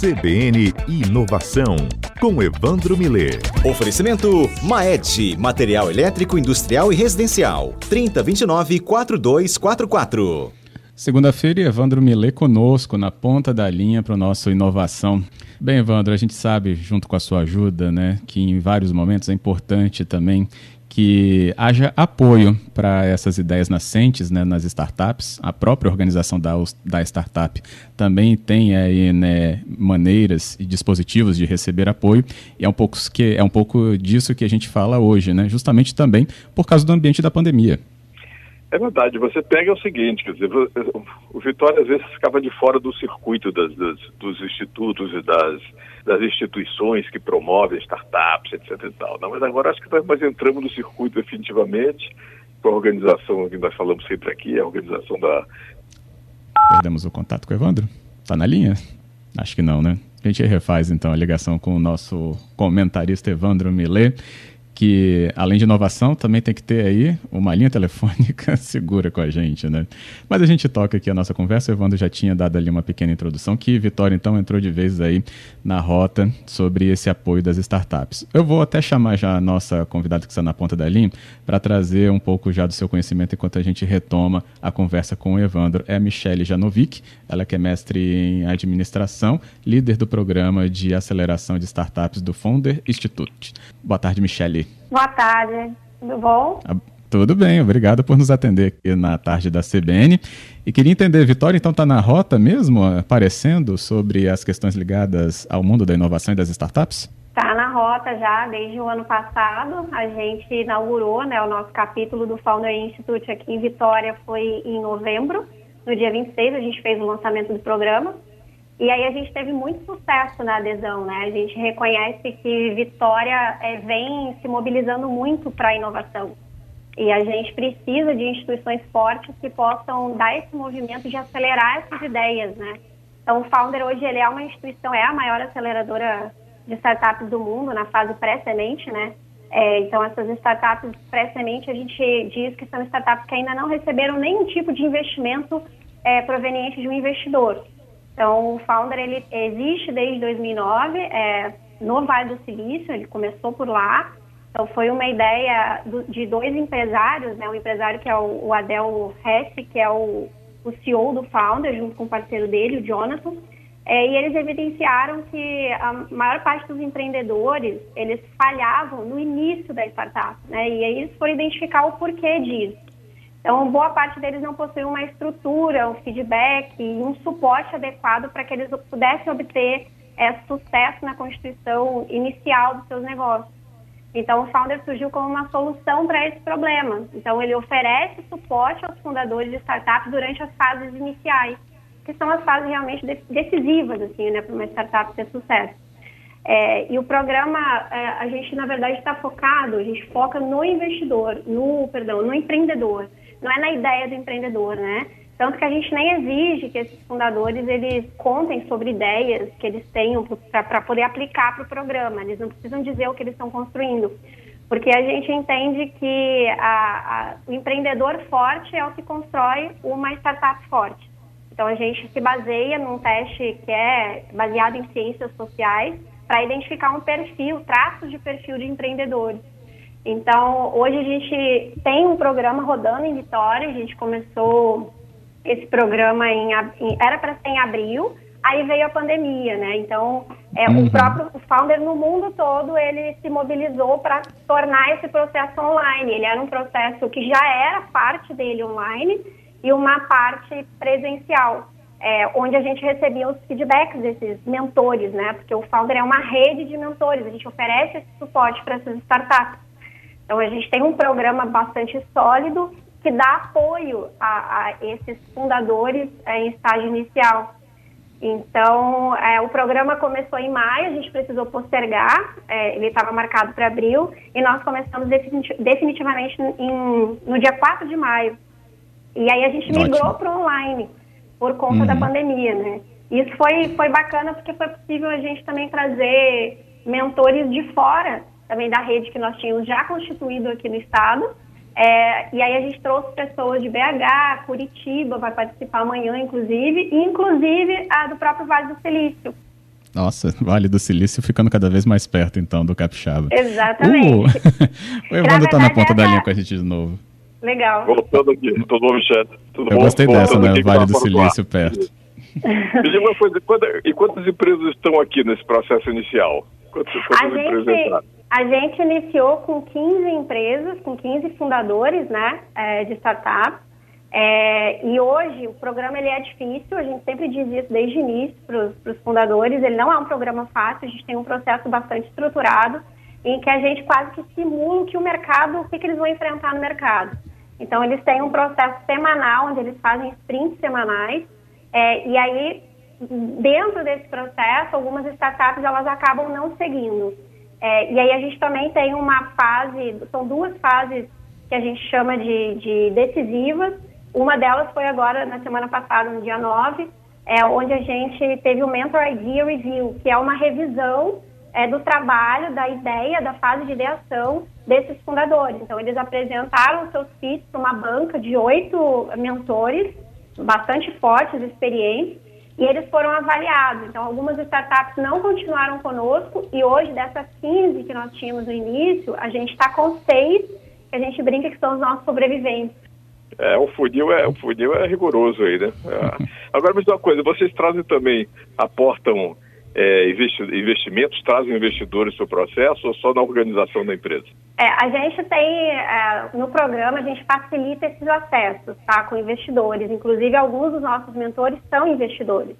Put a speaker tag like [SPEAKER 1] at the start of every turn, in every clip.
[SPEAKER 1] CBN Inovação, com Evandro Miller.
[SPEAKER 2] Oferecimento Maed, material elétrico, industrial e residencial. 3029-4244.
[SPEAKER 3] Segunda-feira, Evandro Miller conosco na ponta da linha para o nosso Inovação. Bem, Evandro, a gente sabe, junto com a sua ajuda, né, que em vários momentos é importante também que haja apoio para essas ideias nascentes né, nas startups. A própria organização da, da startup também tem aí, né, maneiras e dispositivos de receber apoio. E é um, pouco que, é um pouco disso que a gente fala hoje, né, justamente também por causa do ambiente da pandemia.
[SPEAKER 4] É verdade, você pega o seguinte, quer dizer, o Vitória às vezes ficava de fora do circuito das, das, dos institutos e das, das instituições que promovem startups, etc e tal. Não, mas agora acho que nós entramos no circuito definitivamente, com a organização que nós falamos sempre aqui, a organização da...
[SPEAKER 3] Perdemos o contato com o Evandro? Está na linha? Acho que não, né? A gente refaz então a ligação com o nosso comentarista Evandro Millet que, além de inovação, também tem que ter aí uma linha telefônica segura com a gente, né? Mas a gente toca aqui a nossa conversa. O Evandro já tinha dado ali uma pequena introdução, que Vitória, então, entrou de vez aí na rota sobre esse apoio das startups. Eu vou até chamar já a nossa convidada que está na ponta da linha para trazer um pouco já do seu conhecimento enquanto a gente retoma a conversa com o Evandro. É a Janovic, ela que é mestre em administração, líder do programa de aceleração de startups do Founder Institute. Boa tarde, Michele.
[SPEAKER 5] Boa tarde, tudo bom? Ah,
[SPEAKER 3] tudo bem, obrigado por nos atender aqui na tarde da CBN. E queria entender, Vitória, então está na rota mesmo, aparecendo sobre as questões ligadas ao mundo da inovação e das startups?
[SPEAKER 5] Está na rota já desde o ano passado. A gente inaugurou né, o nosso capítulo do Founder Institute aqui em Vitória, foi em novembro. No dia 26, a gente fez o lançamento do programa. E aí a gente teve muito sucesso na adesão, né? A gente reconhece que Vitória é, vem se mobilizando muito para a inovação. E a gente precisa de instituições fortes que possam dar esse movimento de acelerar essas ideias, né? Então, o Founder hoje ele é uma instituição, é a maior aceleradora de startups do mundo na fase pré-semente, né? É, então, essas startups pré-semente, a gente diz que são startups que ainda não receberam nenhum tipo de investimento é, proveniente de um investidor. Então, o Founder ele existe desde 2009 é, no Vale do Silício, ele começou por lá. Então, foi uma ideia do, de dois empresários, né? Um empresário que é o, o Adel Hesse, que é o, o CEO do Founder, junto com o parceiro dele, o Jonathan. É, e eles evidenciaram que a maior parte dos empreendedores, eles falhavam no início da startup, né? E aí eles foram identificar o porquê disso. Então, boa parte deles não possui uma estrutura, um feedback e um suporte adequado para que eles pudessem obter é, sucesso na constituição inicial dos seus negócios. Então, o Founder surgiu como uma solução para esse problema. Então, ele oferece suporte aos fundadores de startups durante as fases iniciais, que são as fases realmente decisivas assim, né, para uma startup ter sucesso. É, e o programa, é, a gente, na verdade, está focado, a gente foca no investidor, no, perdão, no empreendedor não é na ideia do empreendedor, né? Tanto que a gente nem exige que esses fundadores eles contem sobre ideias que eles tenham para poder aplicar para o programa. Eles não precisam dizer o que eles estão construindo. Porque a gente entende que a, a, o empreendedor forte é o que constrói uma startup forte. Então a gente se baseia num teste que é baseado em ciências sociais para identificar um perfil, traços de perfil de empreendedores. Então, hoje a gente tem um programa rodando em Vitória, a gente começou esse programa em, em era para ser em abril, aí veio a pandemia, né? Então, é, uhum. o próprio o founder no mundo todo, ele se mobilizou para tornar esse processo online. Ele era um processo que já era parte dele online e uma parte presencial. É, onde a gente recebia os feedbacks desses mentores, né? Porque o Founder é uma rede de mentores, a gente oferece esse suporte para essas startups. Então, a gente tem um programa bastante sólido que dá apoio a, a esses fundadores é, em estágio inicial. Então, é, o programa começou em maio, a gente precisou postergar, é, ele estava marcado para abril, e nós começamos definitivamente em, no dia 4 de maio. E aí a gente migrou para online, por conta uhum. da pandemia, né? Isso foi, foi bacana porque foi possível a gente também trazer mentores de fora também da rede que nós tínhamos já constituído aqui no estado. É, e aí a gente trouxe pessoas de BH, Curitiba, vai participar amanhã, inclusive, e inclusive a do próprio Vale do Silício.
[SPEAKER 3] Nossa, Vale do Silício ficando cada vez mais perto, então, do Capixaba.
[SPEAKER 5] Exatamente. Uh,
[SPEAKER 3] o Evandro está na ponta da linha com a gente de novo.
[SPEAKER 5] Legal.
[SPEAKER 4] Voltando aqui, tudo bom, Michele?
[SPEAKER 3] Tudo Eu bom? gostei dessa, né? Vale do Silício perto.
[SPEAKER 4] Me diga uma coisa, e quantas empresas estão aqui nesse processo inicial? Quantas, quantas
[SPEAKER 5] a
[SPEAKER 4] empresas
[SPEAKER 5] gente,
[SPEAKER 4] entraram?
[SPEAKER 5] A gente iniciou com 15 empresas, com 15 fundadores né, é, de startup. É, e hoje o programa ele é difícil, a gente sempre diz isso desde o início para os fundadores, ele não é um programa fácil, a gente tem um processo bastante estruturado em que a gente quase que simula o que o mercado, o que, que eles vão enfrentar no mercado. Então eles têm um processo semanal, onde eles fazem sprints semanais, é, e aí dentro desse processo, algumas startups elas acabam não seguindo. É, e aí a gente também tem uma fase, são duas fases que a gente chama de, de decisivas. Uma delas foi agora, na semana passada, no dia 9, é, onde a gente teve o Mentor Idea Review, que é uma revisão é, do trabalho, da ideia, da fase de ideação desses fundadores. Então, eles apresentaram seus pitches para uma banca de oito mentores, bastante fortes, experientes, e eles foram avaliados. Então, algumas startups não continuaram conosco e hoje, dessas 15 que nós tínhamos no início, a gente está com seis, que a gente brinca que são os nossos sobreviventes.
[SPEAKER 4] É, o funil é, o funil é rigoroso aí, né? É. Agora, me diz uma coisa, vocês trazem também, aportam é, investimentos, trazem investidores no processo ou só na organização da empresa?
[SPEAKER 5] É, a gente tem, é, no programa, a gente facilita esses acessos tá, com investidores. Inclusive, alguns dos nossos mentores são investidores.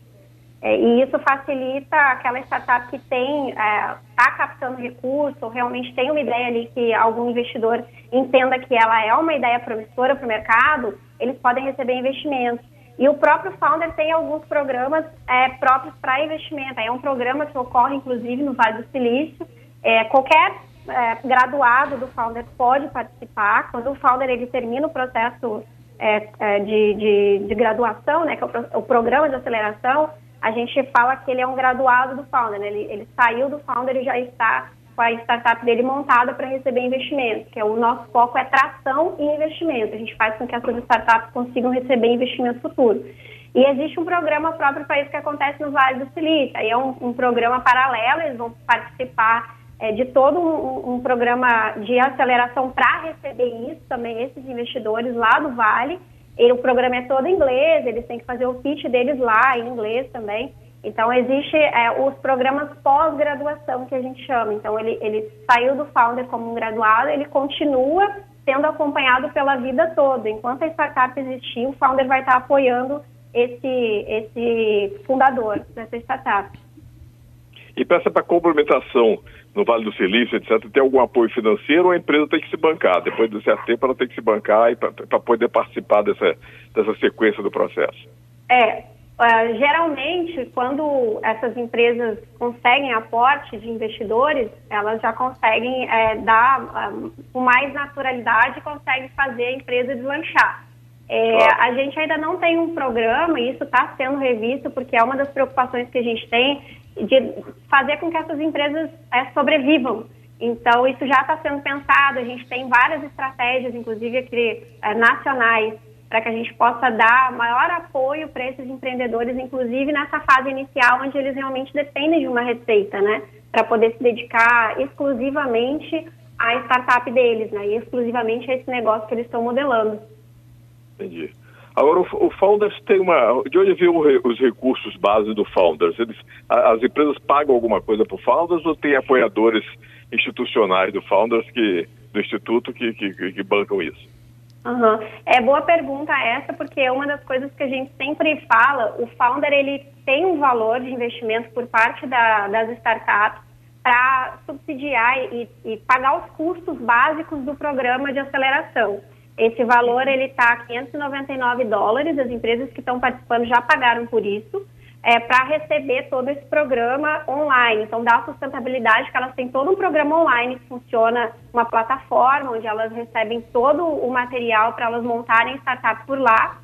[SPEAKER 5] É, e isso facilita aquela startup que tem, está é, captando recurso, realmente tem uma ideia ali que algum investidor entenda que ela é uma ideia promissora para o mercado, eles podem receber investimentos. E o próprio Founder tem alguns programas é, próprios para investimento. É um programa que ocorre, inclusive, no Vale do Silício. É, qualquer é, graduado do Founder pode participar. Quando o Founder ele termina o processo é, é, de, de, de, graduação, né, que é o, o, programa de aceleração, a gente fala que ele é um graduado do Founder. Né? Ele, ele saiu do Founder e já está com a startup dele montada para receber investimento, que é o nosso foco é tração e investimento. A gente faz com que essas startups consigam receber investimento futuro. E existe um programa próprio para isso que acontece no Vale do Silício. Aí é um, um programa paralelo, eles vão participar é, de todo um, um, programa de aceleração para receber isso também, esses investidores lá do Vale. E o programa é todo em inglês, eles têm que fazer o pitch deles lá em inglês também. Então, existe é, os programas pós-graduação, que a gente chama. Então, ele, ele saiu do Founder como um graduado, ele continua sendo acompanhado pela vida toda. Enquanto a startup existir, o Founder vai estar apoiando esse, esse fundador dessa startup.
[SPEAKER 4] E peça para complementação no Vale do Silício, etc., tem algum apoio financeiro ou a empresa tem que se bancar? Depois de certo tempo, ela tem que se bancar para poder participar dessa, dessa sequência do processo.
[SPEAKER 5] É, Uh, geralmente, quando essas empresas conseguem aporte de investidores, elas já conseguem é, dar um, com mais naturalidade, conseguem fazer a empresa deslanchar. É, a gente ainda não tem um programa, e isso está sendo revisto, porque é uma das preocupações que a gente tem, de fazer com que essas empresas é, sobrevivam. Então, isso já está sendo pensado, a gente tem várias estratégias, inclusive aqui é, nacionais, para que a gente possa dar maior apoio para esses empreendedores, inclusive nessa fase inicial, onde eles realmente dependem de uma receita, né? Para poder se dedicar exclusivamente à startup deles, né? E exclusivamente a esse negócio que eles estão modelando.
[SPEAKER 4] Entendi. Agora, o, o Founders tem uma. De onde vem os recursos base do Founders? Eles, as empresas pagam alguma coisa para o Founders ou tem apoiadores institucionais do Founders, que, do Instituto, que, que, que bancam isso?
[SPEAKER 5] Uhum. É boa pergunta essa, porque uma das coisas que a gente sempre fala, o founder ele tem um valor de investimento por parte da, das startups para subsidiar e, e, pagar os custos básicos do programa de aceleração. Esse valor ele está 599 dólares. As empresas que estão participando já pagaram por isso é, para receber todo esse programa online. Então, dá sustentabilidade que elas têm todo um programa online que funciona uma plataforma onde elas recebem todo o material para elas montarem startup por lá.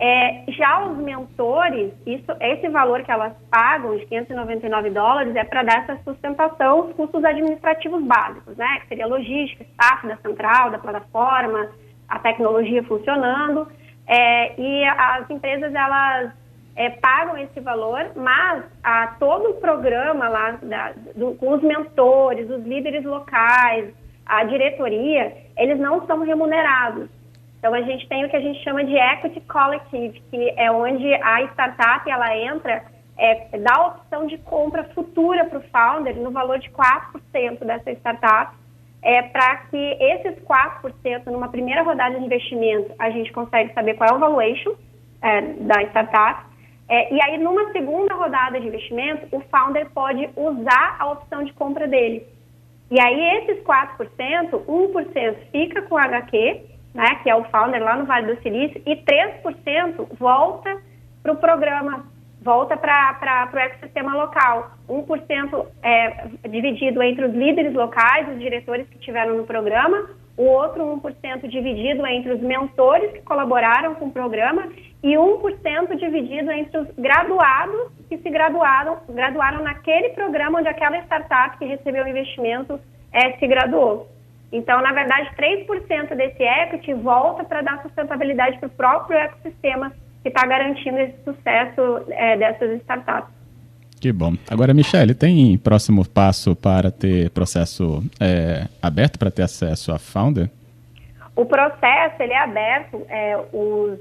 [SPEAKER 5] É, já os mentores, isso, esse valor que elas pagam, de 599 dólares, é para dar essa sustentação, os custos administrativos básicos, né? Que seria logística, staff da central, da plataforma, a tecnologia funcionando. É, e as empresas, elas é, pagam esse valor, mas a, todo o programa lá, da, do, com os mentores, os líderes locais, a diretoria, eles não são remunerados. Então, a gente tem o que a gente chama de equity collective, que é onde a startup ela entra, é, dá a opção de compra futura para o founder no valor de 4% dessa startup, é, para que esses 4%, numa primeira rodada de investimento, a gente consegue saber qual é o valuation é, da startup, é, e aí, numa segunda rodada de investimento, o founder pode usar a opção de compra dele. E aí, esses 4%, 1% fica com o HQ, né, que é o founder lá no Vale do Silício, e 3% volta para o programa, volta para o ecossistema local. 1% é dividido entre os líderes locais, os diretores que estiveram no programa, o outro 1% dividido entre os mentores que colaboraram com o programa e 1% dividido entre os graduados que se graduaram, graduaram naquele programa onde aquela startup que recebeu o investimento é, se graduou. Então, na verdade, 3% desse equity volta para dar sustentabilidade para o próprio ecossistema que está garantindo esse sucesso é, dessas startups.
[SPEAKER 3] Que bom. Agora, Michele, tem próximo passo para ter processo é, aberto para ter acesso a Founder?
[SPEAKER 5] O processo ele é aberto, é, os,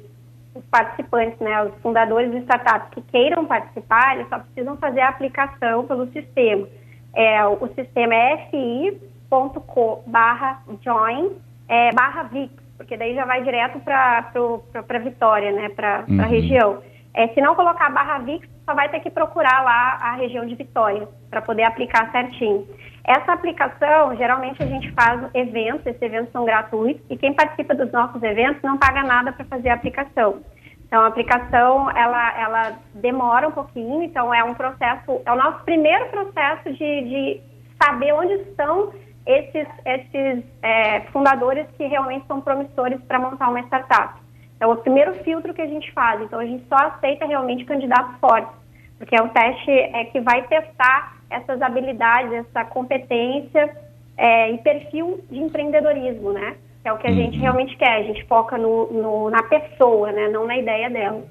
[SPEAKER 5] os, participantes, né, os fundadores de startups que queiram participar, eles só precisam fazer a aplicação pelo sistema. É, o sistema é FI co barra join é, barra VIX, porque daí já vai direto para Vitória, né, para uhum. a região. É, se não colocar barra VIX, só vai ter que procurar lá a região de Vitória para poder aplicar certinho. Essa aplicação, geralmente a gente faz eventos, esses eventos são gratuitos e quem participa dos nossos eventos não paga nada para fazer a aplicação. Então, a aplicação, ela, ela demora um pouquinho, então é um processo, é o nosso primeiro processo de, de saber onde estão esses, esses é, fundadores que realmente são promissores para montar uma startup. Então, é o primeiro filtro que a gente faz. Então, a gente só aceita realmente candidatos fortes, porque é um teste é, que vai testar essas habilidades, essa competência é, e perfil de empreendedorismo, né? Que é o que a uhum. gente realmente quer. A gente foca no, no, na pessoa, né? Não na ideia dela.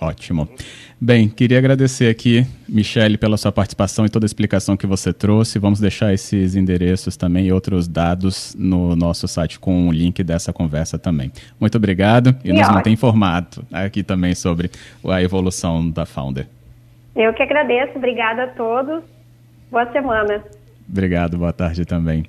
[SPEAKER 3] Ótimo. Bem, queria agradecer aqui, Michele, pela sua participação e toda a explicação que você trouxe. Vamos deixar esses endereços também e outros dados no nosso site com o link dessa conversa também. Muito obrigado e, e nos mantém informado aqui também sobre a evolução da Founder.
[SPEAKER 5] Eu que agradeço. Obrigada a todos. Boa semana.
[SPEAKER 3] Obrigado, boa tarde também.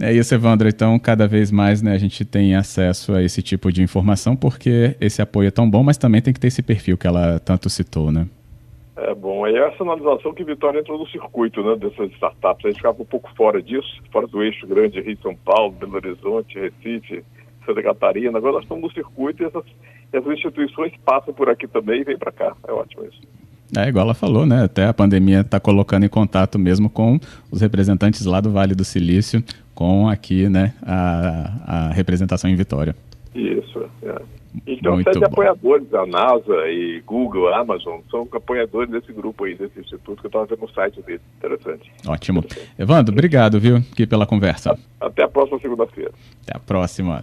[SPEAKER 3] É isso, Evandro. Então, cada vez mais né, a gente tem acesso a esse tipo de informação, porque esse apoio é tão bom, mas também tem que ter esse perfil que ela tanto citou, né?
[SPEAKER 4] É bom, é essa analisação que Vitória entrou no circuito né, dessas startups. A gente ficava um pouco fora disso, fora do eixo grande Rio-São Paulo, Belo Horizonte, Recife, Santa Catarina. Agora nós estamos no circuito e essas, essas instituições passam por aqui também e vêm para cá. É ótimo isso.
[SPEAKER 3] É, igual ela falou, né? Até a pandemia está colocando em contato mesmo com os representantes lá do Vale do Silício, com aqui, né, a, a representação em Vitória.
[SPEAKER 4] Isso, é. Então, Muito sete bom. apoiadores, a NASA e Google, Amazon, são apoiadores desse grupo aí, desse instituto, que eu estava vendo no site dele. Interessante.
[SPEAKER 3] Ótimo. Interessante. Evandro, obrigado, viu, aqui pela conversa.
[SPEAKER 4] Até a próxima segunda-feira.
[SPEAKER 3] Até a próxima.